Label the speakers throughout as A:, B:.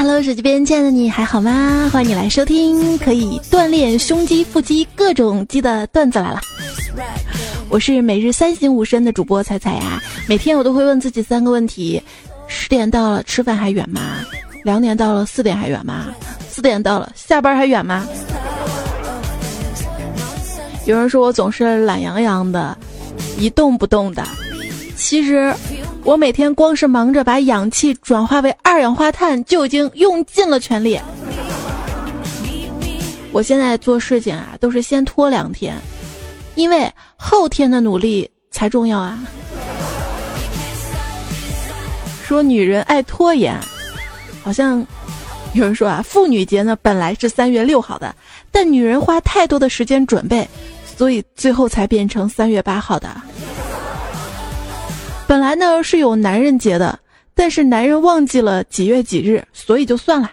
A: Hello，手机边亲爱的你还好吗？欢迎你来收听可以锻炼胸肌、腹肌各种肌的段子来了。我是每日三省吾身的主播彩彩呀，每天我都会问自己三个问题：十点到了，吃饭还远吗？两点到了，四点还远吗？四点到了，下班还远吗？有人说我总是懒洋洋的，一动不动的，其实。我每天光是忙着把氧气转化为二氧化碳，就已经用尽了全力。我现在做事情啊，都是先拖两天，因为后天的努力才重要啊。说女人爱拖延，好像有人说啊，妇女节呢本来是三月六号的，但女人花太多的时间准备，所以最后才变成三月八号的。本来呢是有男人节的，但是男人忘记了几月几日，所以就算了。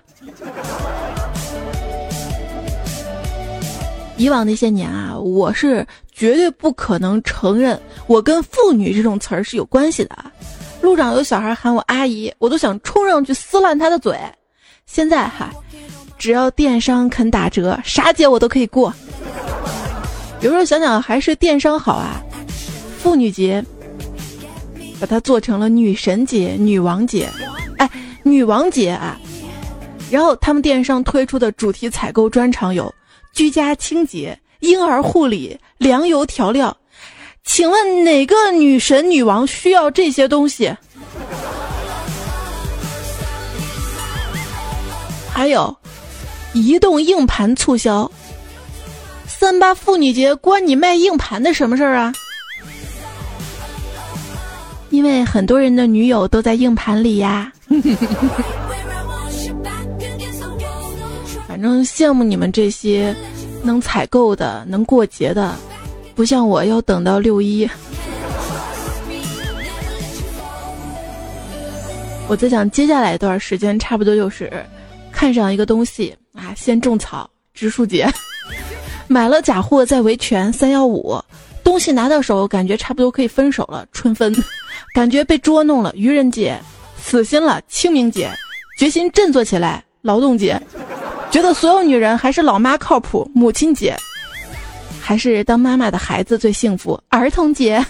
A: 以往那些年啊，我是绝对不可能承认我跟妇女这种词儿是有关系的。路上有小孩喊我阿姨，我都想冲上去撕烂他的嘴。现在哈，只要电商肯打折，啥节我都可以过。有时候想想还是电商好啊，妇女节。把它做成了女神节、女王节，哎，女王节啊！然后他们电商推出的主题采购专场有居家清洁、婴儿护理、粮油调料。请问哪个女神、女王需要这些东西？还有，移动硬盘促销。三八妇女节关你卖硬盘的什么事儿啊？因为很多人的女友都在硬盘里呀，反正羡慕你们这些能采购的、能过节的，不像我要等到六一。我在想，接下来一段时间差不多就是看上一个东西啊，先种草植树节，买了假货再维权三幺五，东西拿到手感觉差不多可以分手了春分。感觉被捉弄了，愚人节，死心了，清明节，决心振作起来，劳动节，觉得所有女人还是老妈靠谱，母亲节，还是当妈妈的孩子最幸福，儿童节。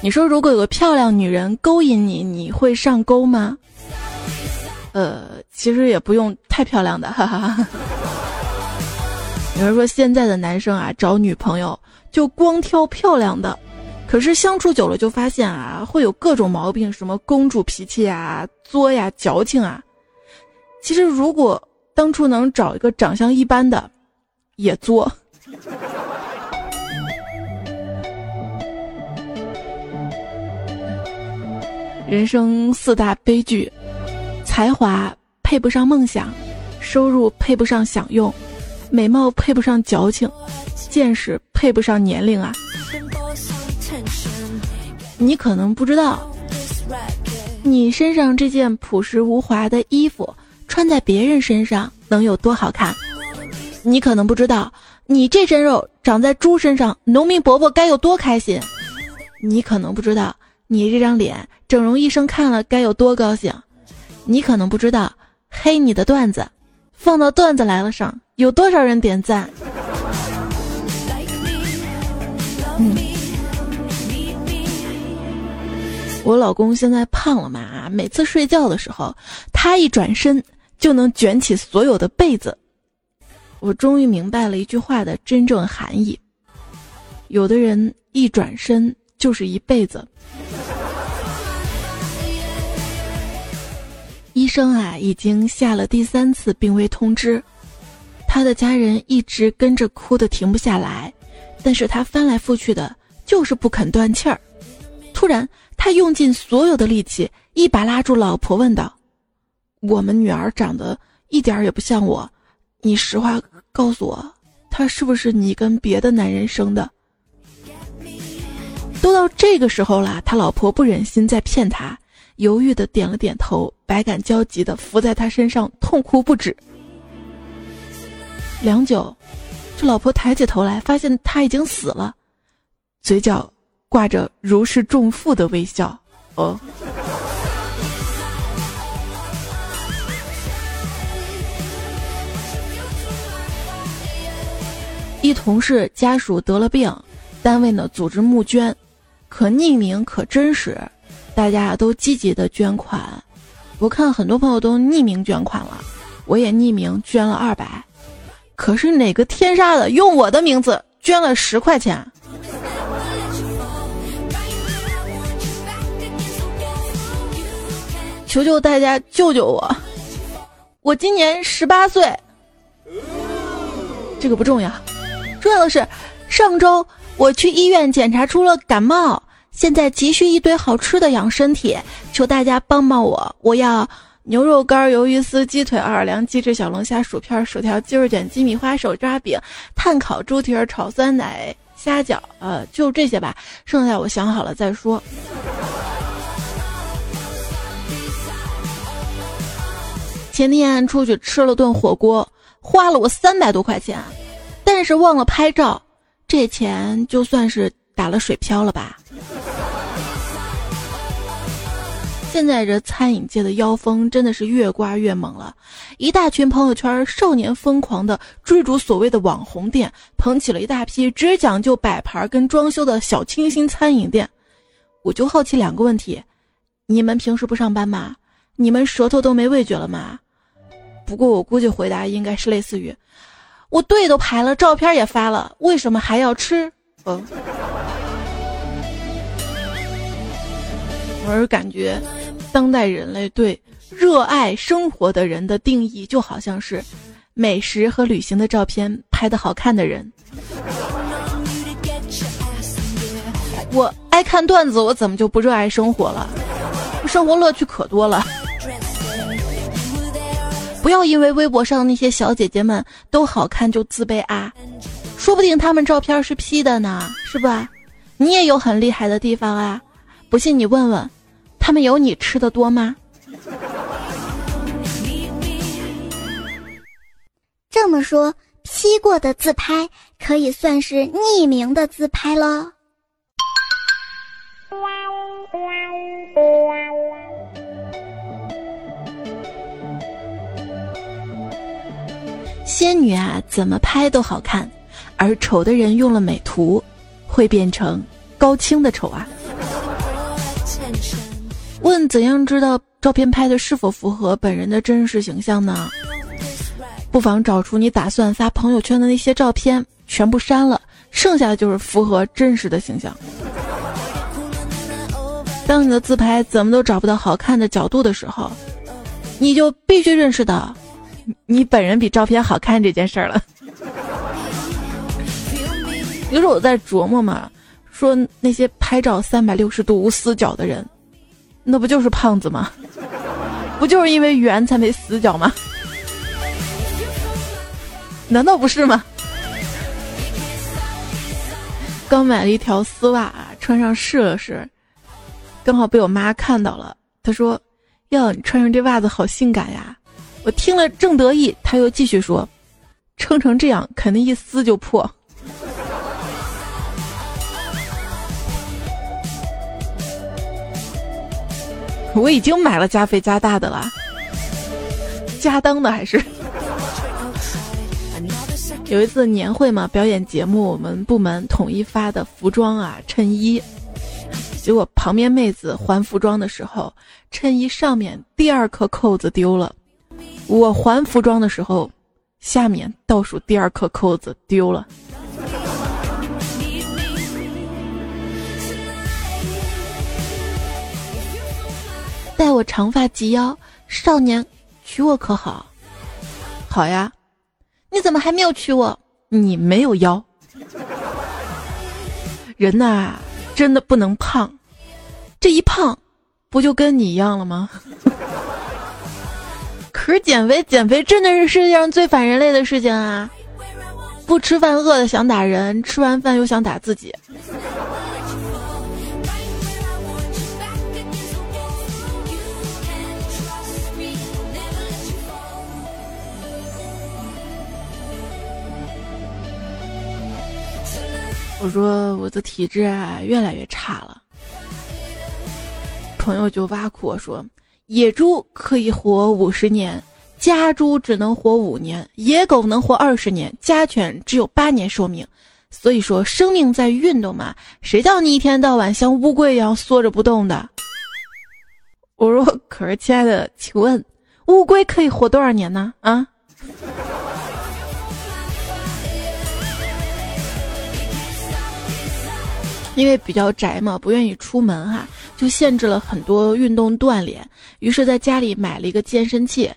A: 你说，如果有个漂亮女人勾引你，你会上钩吗？呃，其实也不用太漂亮的，哈哈哈。有人说，现在的男生啊，找女朋友。就光挑漂亮的，可是相处久了就发现啊，会有各种毛病，什么公主脾气啊、作呀、矫情啊。其实如果当初能找一个长相一般的，也作。人生四大悲剧：才华配不上梦想，收入配不上享用，美貌配不上矫情。见识配不上年龄啊！你可能不知道，你身上这件朴实无华的衣服穿在别人身上能有多好看？你可能不知道，你这身肉长在猪身上，农民伯伯该有多开心？你可能不知道，你这张脸整容医生看了该有多高兴？你可能不知道，黑你的段子放到段子来了上有多少人点赞？我老公现在胖了嘛？每次睡觉的时候，他一转身就能卷起所有的被子。我终于明白了一句话的真正含义：有的人一转身就是一辈子。医生啊，已经下了第三次病危通知，他的家人一直跟着哭的停不下来。但是他翻来覆去的，就是不肯断气儿。突然，他用尽所有的力气，一把拉住老婆，问道：“我们女儿长得一点也不像我，你实话告诉我，她是不是你跟别的男人生的？”都到这个时候了，他老婆不忍心再骗他，犹豫的点了点头，百感交集的伏在他身上痛哭不止。良久这老婆抬起头来发现他已经死了嘴角挂着如释重负的微笑。哦。一同事家属得了病单位呢组织募捐可匿名可真实大家都积极的捐款。我看很多朋友都匿名捐款了我也匿名捐了二百。可是哪个天杀的用我的名字捐了十块钱？求求大家救救我！我今年十八岁。这个不重要，重要的是，上周我去医院检查出了感冒，现在急需一堆好吃的养身体，求大家帮帮我！我要牛肉干、鱿鱼丝、鸡腿、奥尔良鸡翅、小龙虾、薯片、薯条、鸡肉卷、鸡米花、手抓饼、炭烤猪蹄儿、炒酸奶、虾饺，呃，就这些吧，剩下我想好了再说。前天出去吃了顿火锅。花了我三百多块钱，但是忘了拍照，这钱就算是打了水漂了吧。现在这餐饮界的妖风真的是越刮越猛了，一大群朋友圈少年疯狂的追逐所谓的网红店，捧起了一大批只讲究摆盘跟装修的小清新餐饮店。我就好奇两个问题：你们平时不上班吗？你们舌头都没味觉了吗？不过我估计回答应该是类似于：“我队都排了，照片也发了，为什么还要吃？”嗯，我是感觉，当代人类对热爱生活的人的定义，就好像是美食和旅行的照片拍的好看的人。我爱看段子，我怎么就不热爱生活了？生活乐趣可多了。不要因为微博上那些小姐姐们都好看就自卑啊，说不定她们照片是 P 的呢，是吧？你也有很厉害的地方啊，不信你问问，他们有你吃的多吗？
B: 这么说，P 过的自拍可以算是匿名的自拍了。
A: 仙女啊，怎么拍都好看，而丑的人用了美图，会变成高清的丑啊。问怎样知道照片拍的是否符合本人的真实形象呢？不妨找出你打算发朋友圈的那些照片，全部删了，剩下的就是符合真实的形象。当你的自拍怎么都找不到好看的角度的时候，你就必须认识到。你本人比照片好看这件事儿了。有时候我在琢磨嘛，说那些拍照三百六十度无死角的人，那不就是胖子吗？不就是因为圆才没死角吗？难道不是吗？刚买了一条丝袜，穿上试了试，刚好被我妈看到了。她说：“哟，你穿上这袜子好性感呀。”我听了正得意，她又继续说：“撑成这样，肯定一撕就破。” 我已经买了加肥加大的了，加当的还是。有一次年会嘛，表演节目，我们部门统一发的服装啊，衬衣。结果旁边妹子还服装的时候，衬衣上面第二颗扣子丢了。我还服装的时候，下面倒数第二颗扣子丢了。待我长发及腰，少年，娶我可好？好呀。你怎么还没有娶我？你没有腰。人呐，真的不能胖，这一胖，不就跟你一样了吗？可是减肥，减肥真的是世界上最反人类的事情啊！不吃饭饿的想打人，吃完饭又想打自己。我说我的体质啊越来越差了，朋友就挖苦我说。野猪可以活五十年，家猪只能活五年，野狗能活二十年，家犬只有八年寿命。所以说，生命在于运动嘛。谁叫你一天到晚像乌龟一样缩着不动的？我说，可是亲爱的，请问乌龟可以活多少年呢？啊？因为比较宅嘛，不愿意出门哈，就限制了很多运动锻炼。于是，在家里买了一个健身器。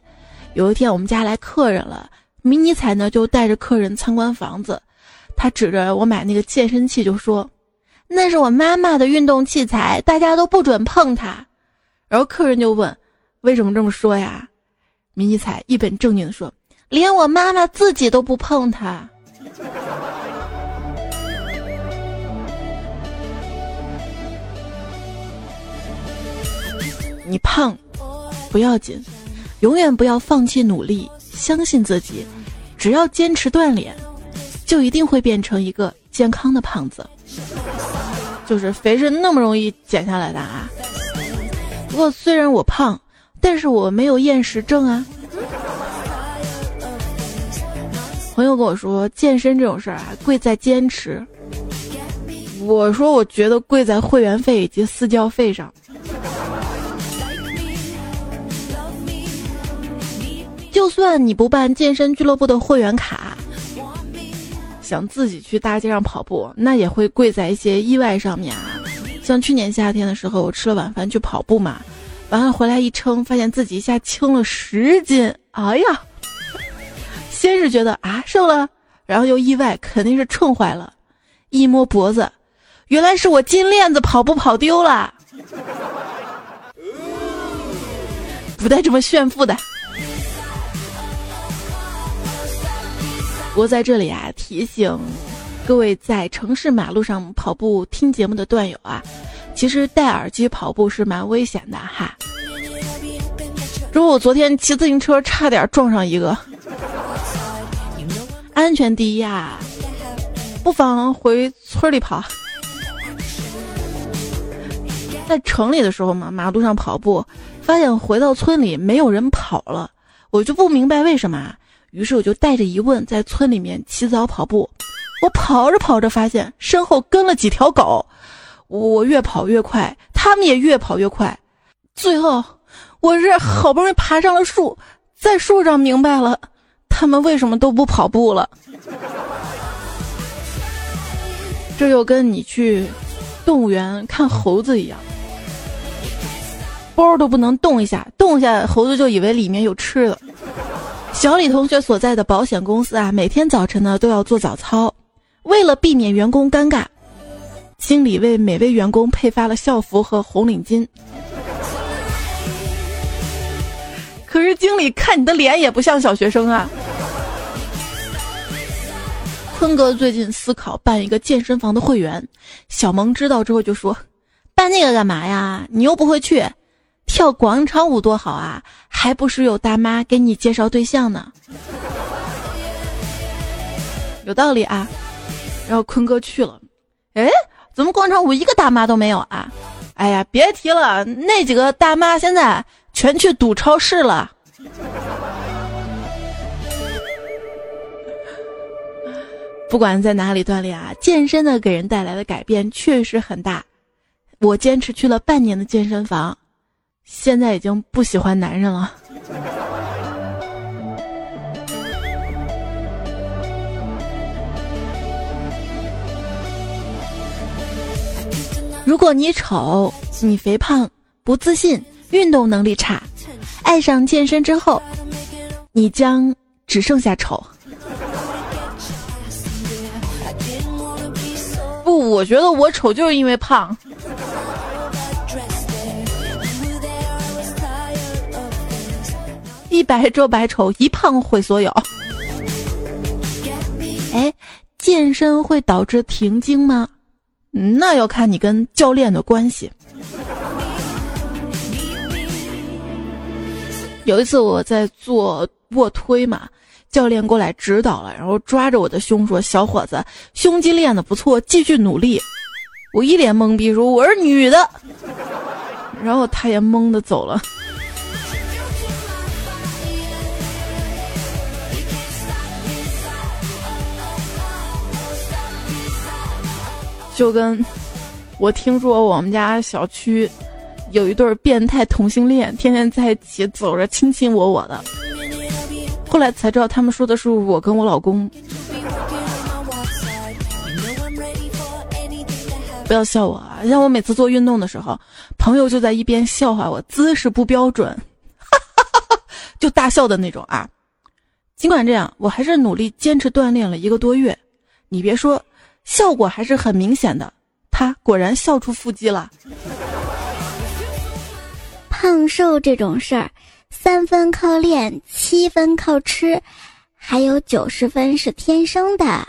A: 有一天，我们家来客人了，迷你彩呢就带着客人参观房子。他指着我买那个健身器就说：“那是我妈妈的运动器材，大家都不准碰它。”然后客人就问：“为什么这么说呀？”迷你彩一本正经的说：“连我妈妈自己都不碰它。”你胖不要紧，永远不要放弃努力，相信自己，只要坚持锻炼，就一定会变成一个健康的胖子。就是肥是那么容易减下来的啊！不过虽然我胖，但是我没有厌食症啊。朋友跟我说，健身这种事儿啊，贵在坚持。我说，我觉得贵在会员费以及私教费上。就算你不办健身俱乐部的会员卡，想自己去大街上跑步，那也会贵在一些意外上面啊。像去年夏天的时候，我吃了晚饭去跑步嘛，完了回来一称，发现自己一下轻了十斤。哎呀，先是觉得啊瘦了，然后又意外肯定是秤坏了，一摸脖子，原来是我金链子跑步跑丢了，不带这么炫富的。我在这里啊，提醒各位在城市马路上跑步听节目的段友啊，其实戴耳机跑步是蛮危险的哈。如果我昨天骑自行车差点撞上一个，安全第一啊，不妨回村里跑。在城里的时候嘛，马路上跑步，发现回到村里没有人跑了，我就不明白为什么。于是我就带着疑问在村里面起早跑步，我跑着跑着发现身后跟了几条狗，我越跑越快，他们也越跑越快，最后我是好不容易爬上了树，在树上明白了他们为什么都不跑步了。这就跟你去动物园看猴子一样，包都不能动一下，动一下猴子就以为里面有吃的。小李同学所在的保险公司啊，每天早晨呢都要做早操，为了避免员工尴尬，经理为每位员工配发了校服和红领巾。可是经理看你的脸也不像小学生啊。坤哥最近思考办一个健身房的会员，小萌知道之后就说：“办那个干嘛呀？你又不会去。”跳广场舞多好啊，还不是有大妈给你介绍对象呢？有道理啊。然后坤哥去了，哎，怎么广场舞一个大妈都没有啊？哎呀，别提了，那几个大妈现在全去赌超市了。不管在哪里锻炼啊，健身的给人带来的改变确实很大。我坚持去了半年的健身房。现在已经不喜欢男人了。如果你丑、你肥胖、不自信、运动能力差，爱上健身之后，你将只剩下丑。不，我觉得我丑就是因为胖。一白遮百丑，一胖毁所有。哎，健身会导致停经吗？那要看你跟教练的关系。有一次我在做卧推嘛，教练过来指导了，然后抓着我的胸说：“小伙子，胸肌练的不错，继续努力。”我一脸懵逼说：“我是女的。”然后他也懵的走了。就跟我听说我们家小区有一对变态同性恋，天天在一起走着亲亲我我的。后来才知道他们说的是我跟我老公。不要笑我啊！像我每次做运动的时候，朋友就在一边笑话我姿势不标准，就大笑的那种啊。尽管这样，我还是努力坚持锻炼了一个多月。你别说，效果还是很明显的。他果然笑出腹肌了。
B: 胖瘦这种事儿，三分靠练，七分靠吃，还有九十分是天生的。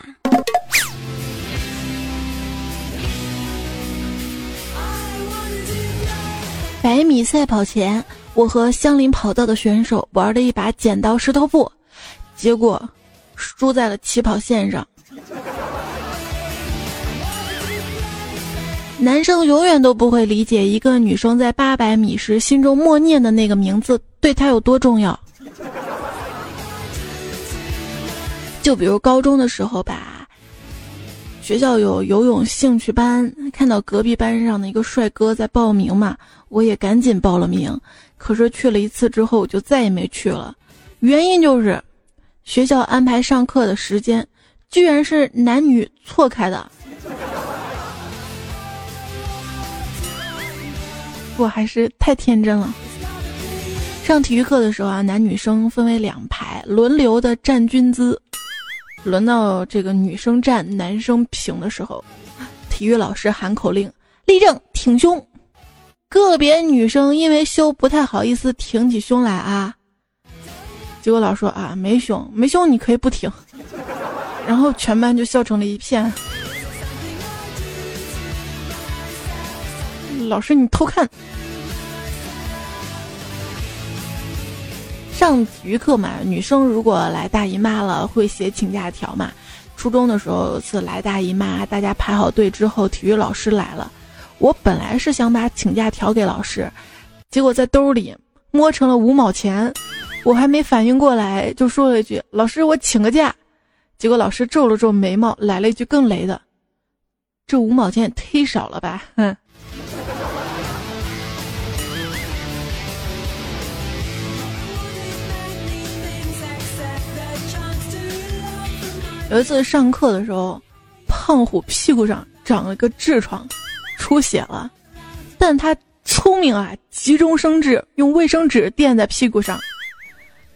A: 百米赛跑前，我和相邻跑道的选手玩了一把剪刀石头布，结果输在了起跑线上。男生永远都不会理解一个女生在八百米时心中默念的那个名字对她有多重要。就比如高中的时候吧，学校有游泳兴趣班，看到隔壁班上的一个帅哥在报名嘛。我也赶紧报了名，可是去了一次之后我就再也没去了。原因就是，学校安排上课的时间，居然是男女错开的。我还是太天真了。上体育课的时候啊，男女生分为两排，轮流的站军姿。轮到这个女生站，男生平的时候，体育老师喊口令：立正，挺胸。个别女生因为羞不太好意思挺起胸来啊，结果老师说啊没胸没胸你可以不挺，然后全班就笑成了一片。老师你偷看。上体育课嘛，女生如果来大姨妈了会写请假条嘛。初中的时候有次来大姨妈，大家排好队之后，体育老师来了。我本来是想把请假条给老师，结果在兜里摸成了五毛钱，我还没反应过来，就说了一句：“老师，我请个假。”结果老师皱了皱眉毛，来了一句更雷的：“这五毛钱也忒少了吧？”哼。有一次上课的时候，胖虎屁股上长了个痔疮。出血了，但他聪明啊，急中生智，用卫生纸垫在屁股上，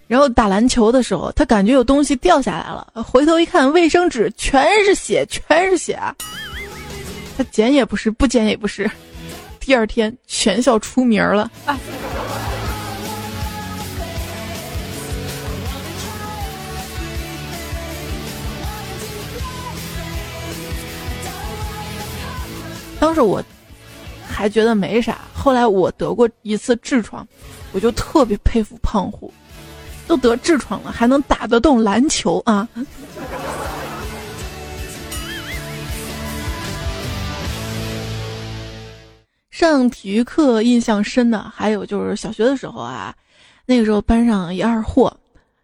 A: 然后打篮球的时候，他感觉有东西掉下来了，回头一看，卫生纸全是血，全是血，他捡也不是，不捡也不是，第二天全校出名了。当时我还觉得没啥，后来我得过一次痔疮，我就特别佩服胖虎，都得痔疮了还能打得动篮球啊！上体育课印象深的还有就是小学的时候啊，那个时候班上一二货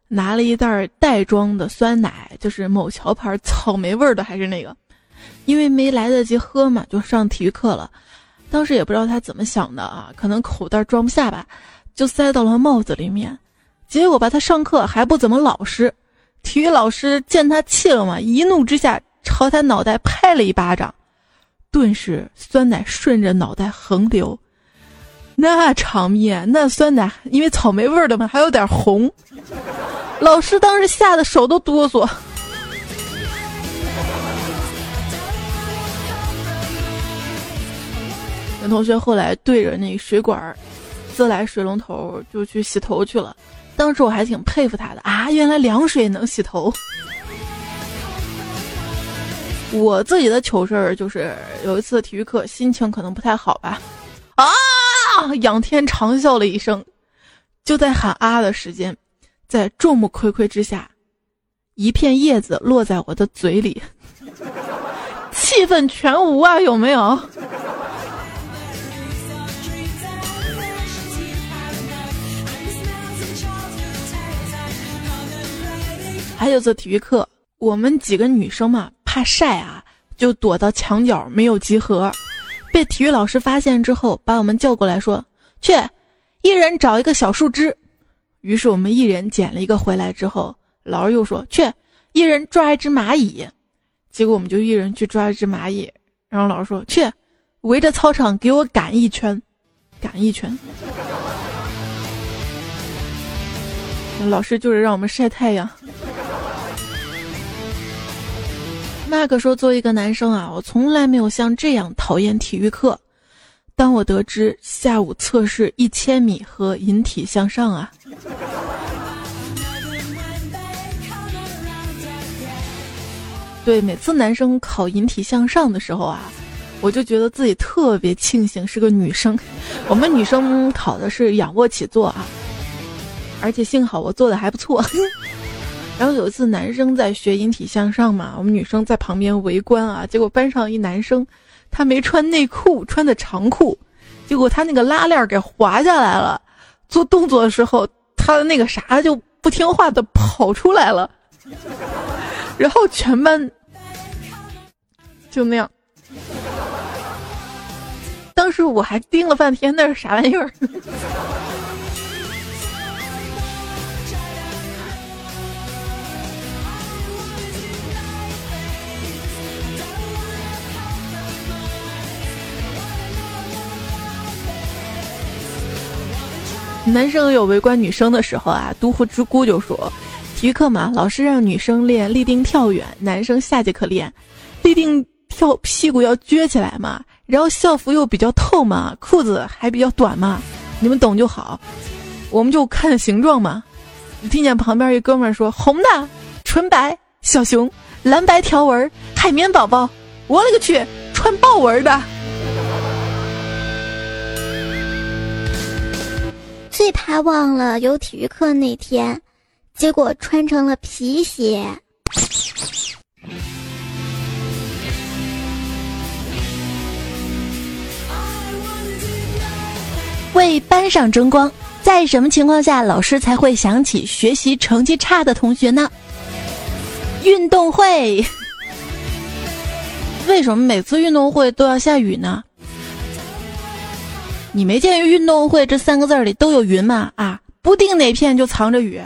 A: 拿了一袋袋装的酸奶，就是某桥牌草莓味儿的，还是那个。因为没来得及喝嘛，就上体育课了。当时也不知道他怎么想的啊，可能口袋装不下吧，就塞到了帽子里面。结果吧，他上课还不怎么老实。体育老师见他气了嘛，一怒之下朝他脑袋拍了一巴掌，顿时酸奶顺着脑袋横流。那场面，那酸奶因为草莓味的嘛，还有点红。老师当时吓得手都哆嗦。有同学后来对着那水管儿自来水龙头就去洗头去了，当时我还挺佩服他的啊，原来凉水能洗头。我自己的糗事儿就是有一次体育课心情可能不太好吧，啊，仰天长啸了一声，就在喊啊的时间，在众目睽睽之下，一片叶子落在我的嘴里，气氛全无啊，有没有？还有次体育课，我们几个女生嘛怕晒啊，就躲到墙角没有集合，被体育老师发现之后，把我们叫过来说：“去，一人找一个小树枝。”于是我们一人捡了一个回来之后，老师又说：“去，一人抓一只蚂蚁。”结果我们就一人去抓一只蚂蚁，然后老师说：“去，围着操场给我赶一圈，赶一圈。”老师就是让我们晒太阳。那个说，作为一个男生啊，我从来没有像这样讨厌体育课。当我得知下午测试一千米和引体向上啊，对，每次男生考引体向上的时候啊，我就觉得自己特别庆幸是个女生。我们女生考的是仰卧起坐啊。而且幸好我做的还不错，然后有一次男生在学引体向上嘛，我们女生在旁边围观啊，结果班上一男生，他没穿内裤，穿的长裤，结果他那个拉链给滑下来了，做动作的时候他的那个啥就不听话的跑出来了，然后全班就那样，当时我还盯了半天那是啥玩意儿。男生有围观女生的时候啊，都护之姑就说：“体育课嘛，老师让女生练立定跳远，男生下节课练立定跳，屁股要撅起来嘛，然后校服又比较透嘛，裤子还比较短嘛，你们懂就好。我们就看形状嘛。听见旁边一哥们说：红的纯白小熊，蓝白条纹海绵宝宝，我勒个去，穿豹纹的。”
B: 最怕忘了有体育课那天，结果穿成了皮鞋。为班上争光，在什么情况下老师才会想起学习成绩差的同学呢？运动会。
A: 为什么每次运动会都要下雨呢？你没见“运动会”这三个字里都有云吗？啊，不定哪片就藏着雨。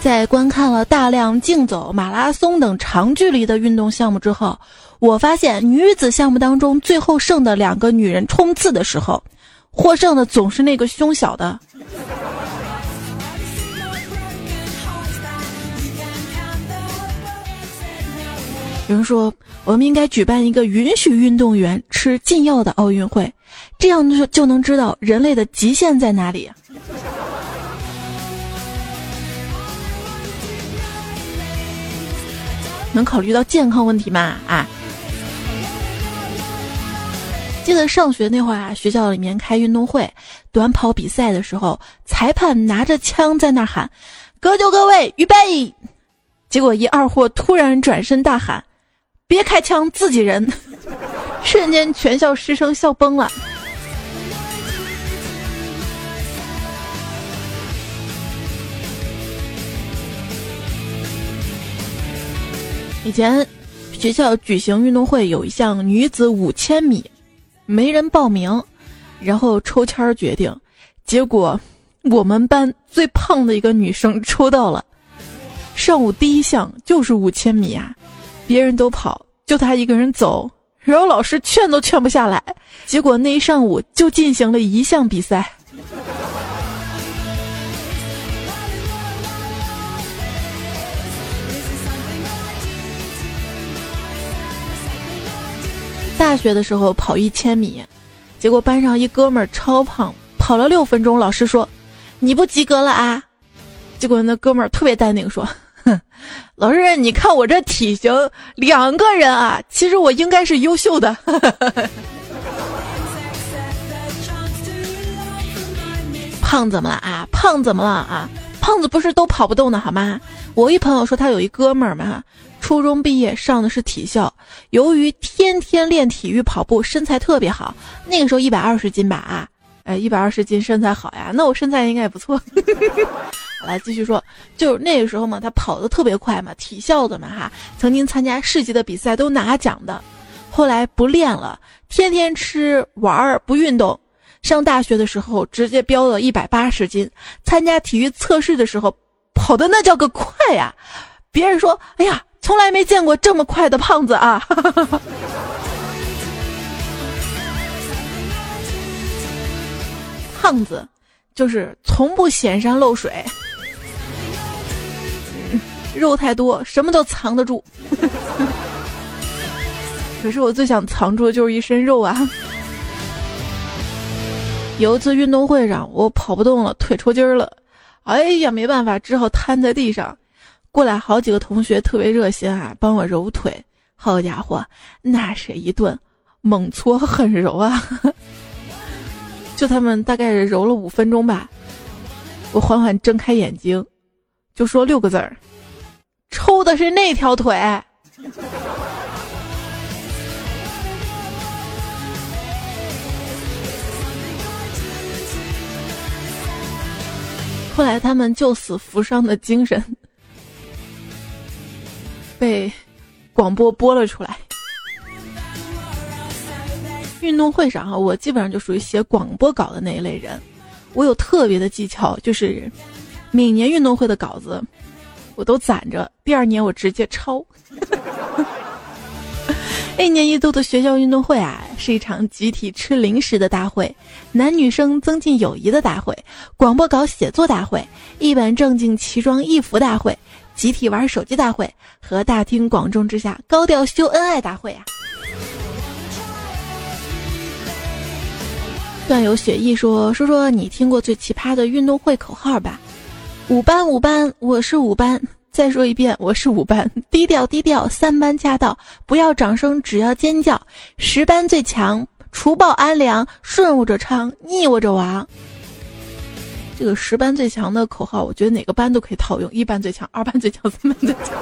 A: 在观看了大量竞走、马拉松等长距离的运动项目之后，我发现女子项目当中最后剩的两个女人冲刺的时候，获胜的总是那个胸小的。有人说，我们应该举办一个允许运动员吃禁药的奥运会，这样就就能知道人类的极限在哪里。能考虑到健康问题吗？啊！记得上学那会儿啊，学校里面开运动会，短跑比赛的时候，裁判拿着枪在那喊：“各就各位，预备！”结果一二货突然转身大喊。别开枪，自己人！瞬间，全校师生笑崩了。以前学校举行运动会，有一项女子五千米，没人报名，然后抽签决定，结果我们班最胖的一个女生抽到了。上午第一项就是五千米啊。别人都跑，就他一个人走，然后老师劝都劝不下来，结果那一上午就进行了一项比赛。大学的时候跑一千米，结果班上一哥们儿超胖，跑了六分钟，老师说：“你不及格了啊！”结果那哥们儿特别淡定说。老师，你看我这体型，两个人啊，其实我应该是优秀的。胖怎么了啊？胖怎么了啊？胖子不是都跑不动的好吗？我一朋友说他有一哥们儿嘛，初中毕业上的是体校，由于天天练体育跑步，身材特别好。那个时候一百二十斤吧啊，哎，一百二十斤身材好呀，那我身材应该也不错。来继续说，就是那个时候嘛，他跑得特别快嘛，体校的嘛哈，曾经参加市级的比赛都拿奖的。后来不练了，天天吃玩儿不运动。上大学的时候直接飙了一百八十斤，参加体育测试的时候跑的那叫个快呀！别人说：“哎呀，从来没见过这么快的胖子啊！” 胖子就是从不显山露水，肉太多，什么都藏得住。可是我最想藏住的就是一身肉啊！有一次运动会上，我跑不动了，腿抽筋了，哎呀，没办法，只好瘫在地上。过来好几个同学特别热心啊，帮我揉腿。好家伙，那是一顿猛搓狠揉啊！就他们大概揉了五分钟吧，我缓缓睁开眼睛，就说六个字儿：抽的是那条腿。后来他们救死扶伤的精神被广播播了出来。运动会上哈，我基本上就属于写广播稿的那一类人。我有特别的技巧，就是每年运动会的稿子我都攒着，第二年我直接抄。一年一度的学校运动会啊，是一场集体吃零食的大会，男女生增进友谊的大会，广播稿写作大会，一本正经奇装异服大会，集体玩手机大会，和大庭广众之下高调秀恩爱大会啊！段友雪意说：“说说你听过最奇葩的运动会口号吧？五班五班，我是五班。”再说一遍，我是五班，低调低调，三班驾到，不要掌声，只要尖叫。十班最强，除暴安良，顺我者昌，逆我者亡。这个十班最强的口号，我觉得哪个班都可以套用。一班最强，二班最强，三班最强。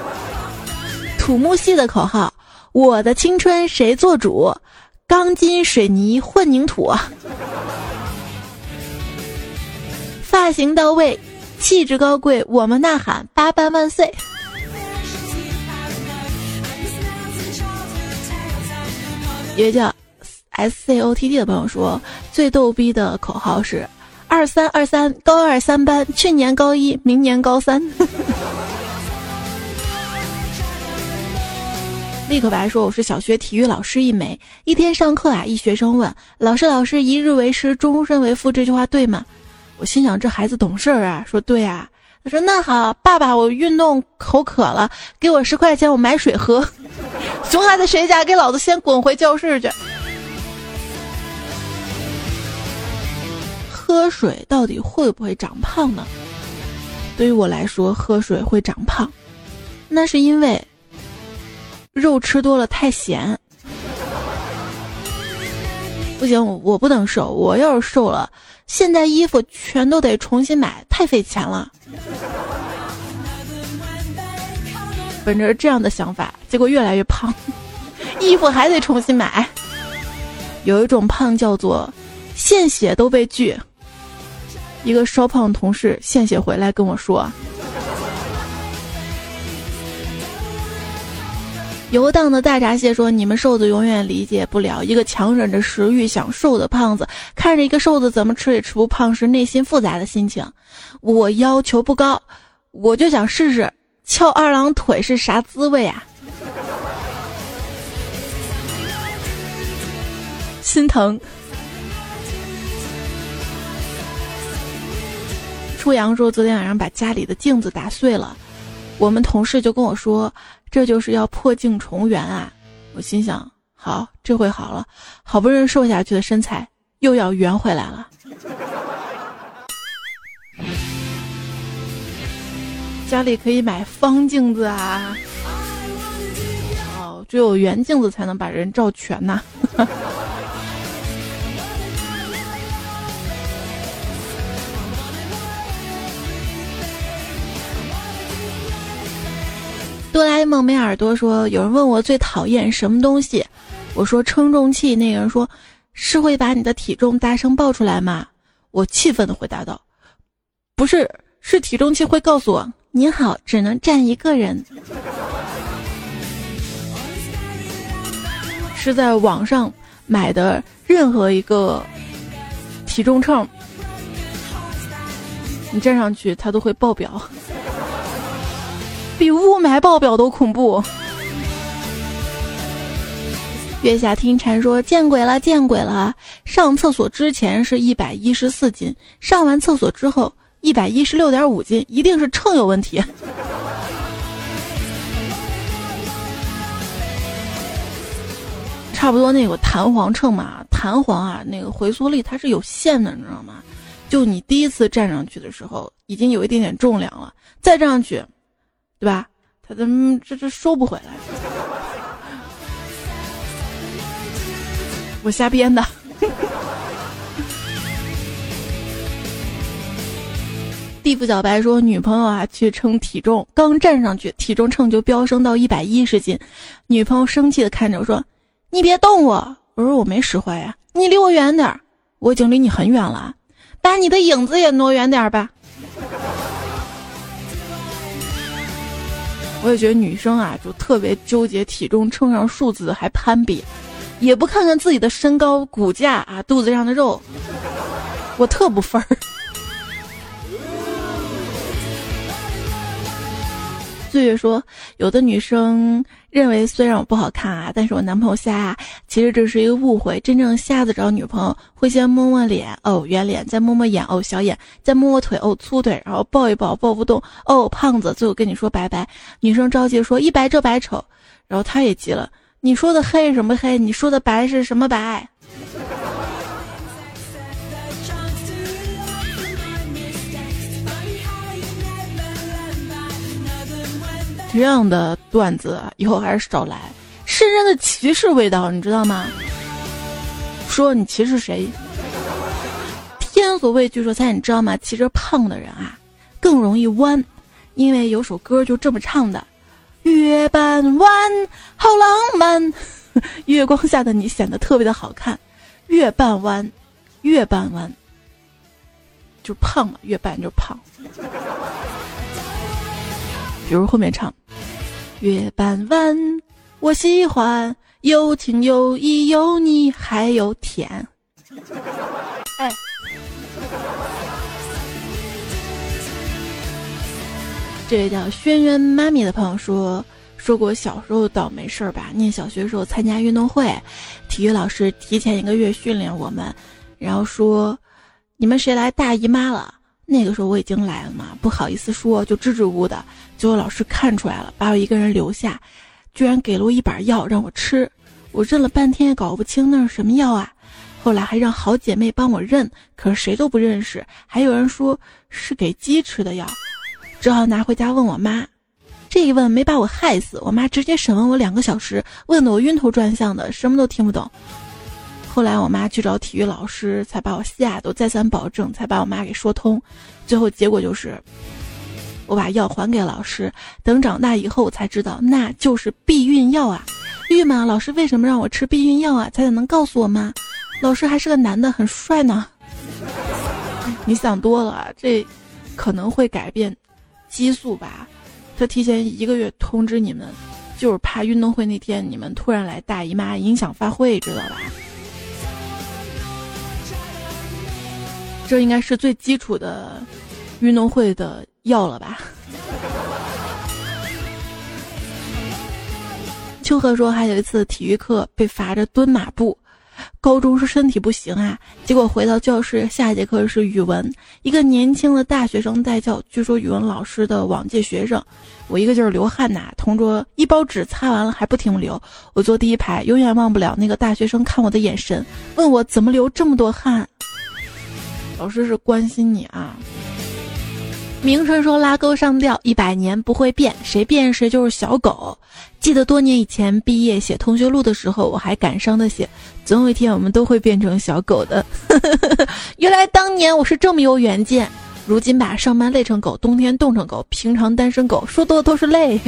A: 土木系的口号：我的青春谁做主？钢筋水泥混凝土。发型到位。气质高贵，我们呐喊八班万岁。一位叫 S C O T D 的朋友说，最逗逼的口号是二三二三高二三班，去年高一，明年高三。立刻白说，我是小学体育老师一枚。一天上课啊，一学生问老师：“老师，一日为师，终身为父，这句话对吗？”我心想，这孩子懂事儿啊，说对啊。他说那好，爸爸，我运动口渴了，给我十块钱，我买水喝。熊孩子谁家？给老子先滚回教室去。喝水到底会不会长胖呢？对于我来说，喝水会长胖，那是因为肉吃多了太咸。不行，我不能瘦，我要是瘦了。现在衣服全都得重新买，太费钱了。本着这样的想法，结果越来越胖，衣服还得重新买。有一种胖叫做献血都被拒。一个稍胖同事献血回来跟我说。游荡的大闸蟹说：“你们瘦子永远理解不了一个强忍着食欲想瘦的胖子，看着一个瘦子怎么吃也吃不胖时内心复杂的心情。我要求不高，我就想试试翘二郎腿是啥滋味啊！心疼。”初阳说：“昨天晚上把家里的镜子打碎了，我们同事就跟我说。”这就是要破镜重圆啊！我心想，好，这回好了，好不容易瘦下去的身材又要圆回来了。家里可以买方镜子啊！哦，只有圆镜子才能把人照全呐。哆啦 A 梦没耳朵说：“有人问我最讨厌什么东西，我说称重器。那个人说，是会把你的体重大声报出来吗？”我气愤的回答道：“不是，是体重器会告诉我您好，只能站一个人。是在网上买的任何一个体重秤，你站上去它都会爆表，比雾霾爆表都恐怖。月下听蝉说：“见鬼了，见鬼了！上厕所之前是一百一十四斤，上完厕所之后一百一十六点五斤，一定是秤有问题。”差不多那个弹簧秤嘛，弹簧啊，那个回缩力它是有限的，你知道吗？就你第一次站上去的时候，已经有一点点重量了，再站上去，对吧？他怎么这这收不回来？我瞎编的。地府小白说，女朋友啊去称体重，刚站上去，体重秤就飙升到一百一十斤。女朋友生气的看着我说：“你别动我！”我说：“我没使坏呀，你离我远点儿。”我已经离你很远了，把你的影子也挪远点儿吧。我也觉得女生啊，就特别纠结体重秤上数字还攀比。也不看看自己的身高、骨架啊，肚子上的肉，我特不分儿。岁月说，有的女生认为虽然我不好看啊，但是我男朋友瞎啊，其实这是一个误会。真正瞎子找女朋友会先摸摸脸，哦圆脸，再摸摸眼，哦小眼，再摸摸腿，哦粗腿，然后抱一抱，抱不动，哦胖子，最后跟你说拜拜。女生着急说一白遮百丑，然后他也急了。你说的黑什么黑？你说的白是什么白？这样的段子以后还是少来，深深的歧视味道，你知道吗？说你歧视谁？天所畏惧，说猜你知道吗？其实胖的人啊，更容易弯，因为有首歌就这么唱的。月半弯，好浪漫。月光下的你显得特别的好看。月半弯，月半弯，就胖嘛。月半就胖。比如后面唱，月半弯，我喜欢，有情有义有你还有甜。哎。这位叫轩辕妈咪的朋友说，说过小时候倒霉事儿吧。念小学时候参加运动会，体育老师提前一个月训练我们，然后说，你们谁来大姨妈了？那个时候我已经来了嘛，不好意思说，就支支吾吾的。结果老师看出来了，把我一个人留下，居然给了我一把药让我吃。我认了半天也搞不清那是什么药啊。后来还让好姐妹帮我认，可是谁都不认识。还有人说是给鸡吃的药。只好拿回家问我妈，这一问没把我害死，我妈直接审问我两个小时，问得我晕头转向的，什么都听不懂。后来我妈去找体育老师，才把我吓都再三保证，才把我妈给说通。最后结果就是，我把药还给老师，等长大以后我才知道那就是避孕药啊！郁闷，老师为什么让我吃避孕药啊？彩彩能告诉我吗？老师还是个男的，很帅呢。你想多了，这可能会改变。激素吧，他提前一个月通知你们，就是怕运动会那天你们突然来大姨妈影响发挥，知道吧？这应该是最基础的运动会的药了吧？秋荷说，还有一次体育课被罚着蹲马步。高中是身体不行啊，结果回到教室，下一节课是语文，一个年轻的大学生带教，据说语文老师的往届学生，我一个劲儿流汗呐，同桌一包纸擦完了还不停流，我坐第一排，永远忘不了那个大学生看我的眼神，问我怎么流这么多汗，老师是关心你啊。名春说拉钩上吊一百年不会变，谁变谁就是小狗。记得多年以前毕业写同学录的时候，我还感伤的写，总有一天我们都会变成小狗的。原来当年我是这么有远见，如今把上班累成狗，冬天冻成狗，平常单身狗，说多都是泪。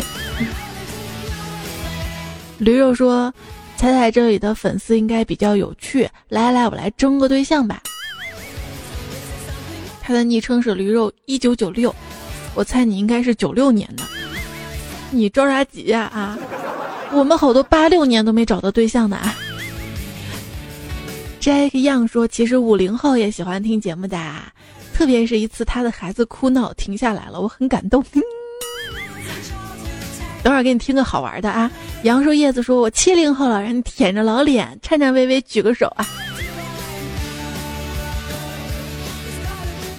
A: 驴肉说，彩彩这里的粉丝应该比较有趣，来来，我来争个对象吧。他的昵称是驴肉一九九六，我猜你应该是九六年的，你着啥急呀啊？我们好多八六年都没找到对象的啊。Jack Young 说：“其实五零后也喜欢听节目的，特别是一次他的孩子哭闹停下来了，我很感动。等会儿给你听个好玩的啊！杨树叶子说：“我七零后了，让你舔着老脸，颤颤巍巍举个手啊！”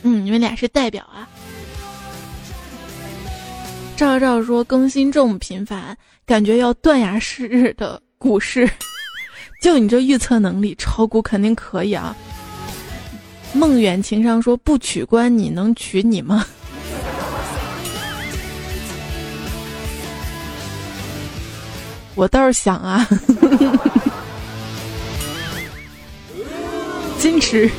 A: 嗯，你们俩是代表啊。赵赵说：“更新这么频繁，感觉要断崖式的股市。”就你这预测能力，炒股肯定可以啊！梦远情商说不取关你能娶你吗？我倒是想啊，矜持。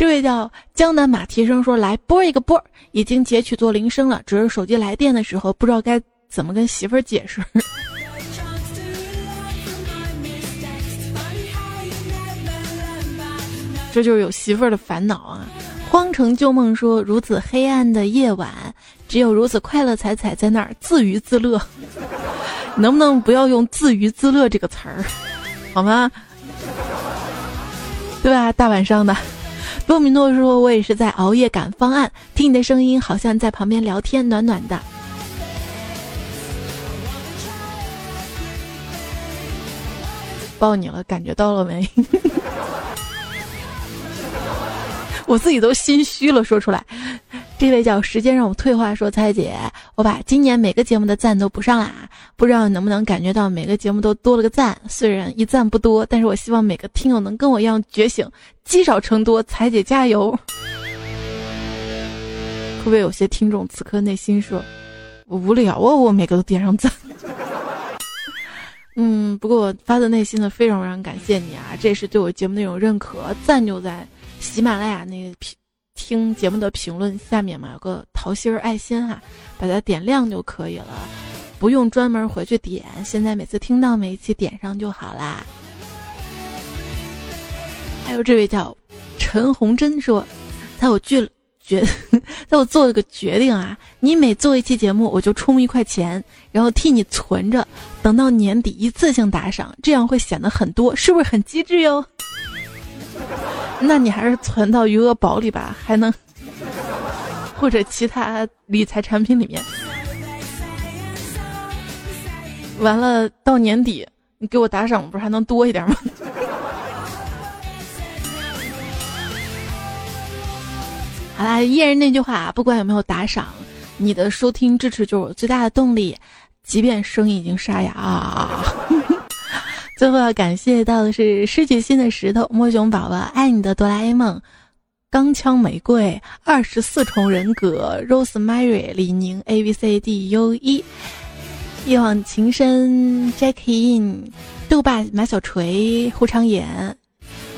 A: 这位叫江南马蹄声说来播一个拨，已经截取做铃声了，只是手机来电的时候不知道该怎么跟媳妇儿解释。这就是有媳妇儿的烦恼啊！荒城旧梦说：“如此黑暗的夜晚，只有如此快乐彩彩在那儿自娱自乐。”能不能不要用“自娱自乐”这个词儿，好吗？对吧？大晚上的，多米诺说：“我也是在熬夜赶方案，听你的声音，好像在旁边聊天，暖暖的。”抱你了，感觉到了没？我自己都心虚了，说出来。这位叫时间让我退化说：“蔡姐，我把今年每个节目的赞都补上啦，不知道你能不能感觉到每个节目都多了个赞。虽然一赞不多，但是我希望每个听友能跟我一样觉醒，积少成多。彩姐加油！会不会有些听众此刻内心说：我无聊啊，我每个都点上赞。嗯，不过我发自内心的非常非常感谢你啊，这也是对我节目的一种认可。赞就在。喜马拉雅那个评听节目的评论下面嘛，有个桃心儿爱心哈，把它点亮就可以了，不用专门回去点。现在每次听到每一期点上就好啦。还有这位叫陈红珍说，在我决决，在我做了个决定啊，你每做一期节目，我就充一块钱，然后替你存着，等到年底一次性打赏，这样会显得很多，是不是很机智哟？那你还是存到余额宝里吧，还能或者其他理财产品里面。完了到年底你给我打赏，不是还能多一点吗？好啦，依然那句话，不管有没有打赏，你的收听支持就是我最大的动力，即便声音已经沙哑啊。最后要感谢到的是失去心的石头、摸熊宝宝、爱你的哆啦 A 梦、钢枪玫瑰、二十四重人格、Rosemary、李宁、A B C D U E、一往情深、Jackie In、豆爸、马小锤、胡长眼、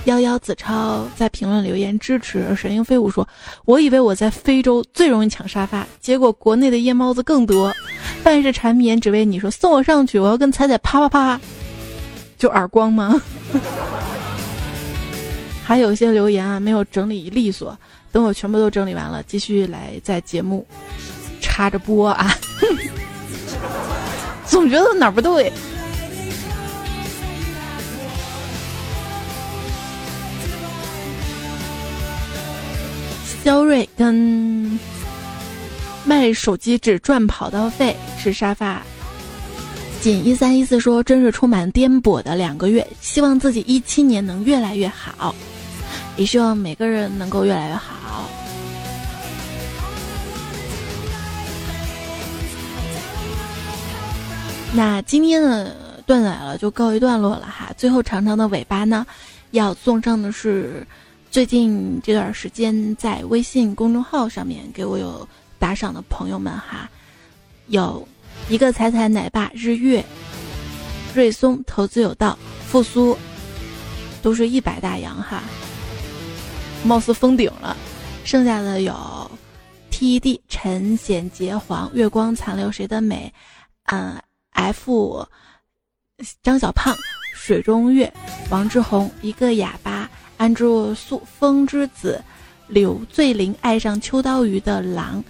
A: 幺幺子超在评论留言支持。神鹰飞舞说：“我以为我在非洲最容易抢沙发，结果国内的夜猫子更多。办事缠绵，只为你说送我上去，我要跟彩彩啪啪啪。”就耳光吗？还有一些留言啊，没有整理利索，等我全部都整理完了，继续来在节目插着播啊。总觉得哪儿不对。肖瑞跟卖手机只赚跑道费是沙发。仅一三一四说，真是充满颠簸的两个月，希望自己一七年能越来越好，也希望每个人能够越来越好。那今天的段子来了就告一段落了哈，最后长长的尾巴呢，要送上的是最近这段时间在微信公众号上面给我有打赏的朋友们哈，有。一个彩彩奶爸日月，瑞松投资有道，复苏，都是一百大洋哈，貌似封顶了。剩下的有 TED 陈显杰黄月光残留谁的美，嗯 F 张小胖水中月王志宏一个哑巴安住素风之子柳醉玲爱上秋刀鱼的狼。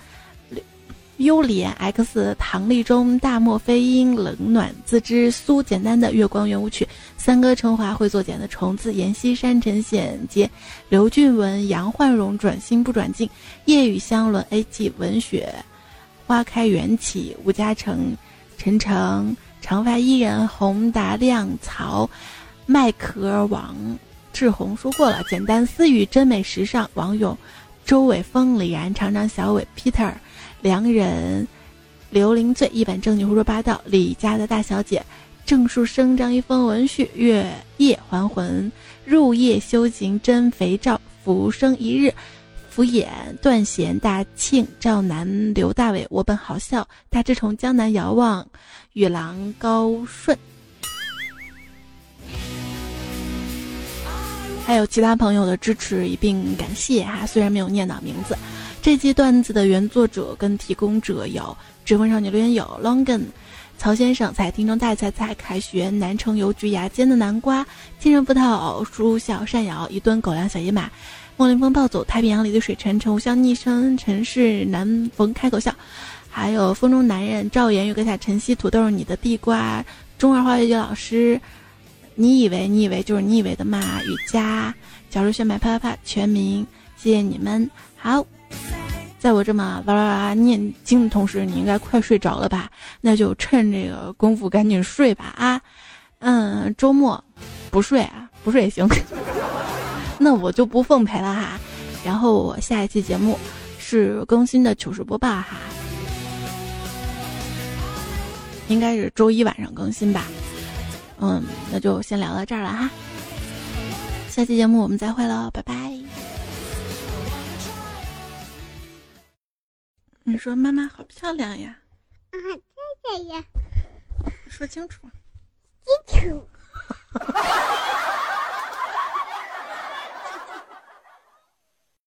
A: 优莲 X 唐立中大漠飞鹰冷暖自知苏简单的月光圆舞曲三哥成华会作茧的虫子阎锡山陈显杰刘俊文杨焕荣转心不转境夜雨香轮 A G 文雪花开缘起吴嘉诚陈诚长发伊人洪达亮曹麦壳王志宏说过了简单私语真美时尚王勇周伟峰李然长长小伟 Peter。良人，刘伶醉一本正经胡说八道。李家的大小姐，郑树生张一峰文序月夜还魂，入夜修行真肥皂。浮生一日，敷衍段贤大庆赵南刘大伟我本好笑。大志从江南遥望，与郎高顺。还有其他朋友的支持一并感谢哈，虽然没有念到名字。这期段子的原作者跟提供者有：直风少女留言有 Longen、曹先生、彩听众大彩彩、凯旋、南城邮局、牙尖的南瓜、金人葡萄、书小善瑶、一吨狗粮小野马、莫林风暴走、太平洋里的水沉、沉无香逆声、城市南逢开口笑，还有风中男人赵岩、月阁下晨曦、土豆、你的地瓜、中二化学老师，你以为你以为就是你以为的吗？雨佳、小如炫迈啪啪啪、全民，谢谢你们，好。在我这么哇哇哇念经的同时，你应该快睡着了吧？那就趁这个功夫赶紧睡吧啊！嗯，周末不睡啊，不睡也行。那我就不奉陪了哈。然后我下一期节目是更新的糗事播报哈，应该是周一晚上更新吧。嗯，那就先聊到这儿了哈。下期节目我们再会喽，拜拜。你说妈妈好漂亮呀！
C: 啊，漂亮呀！
A: 说清楚。
C: 清楚。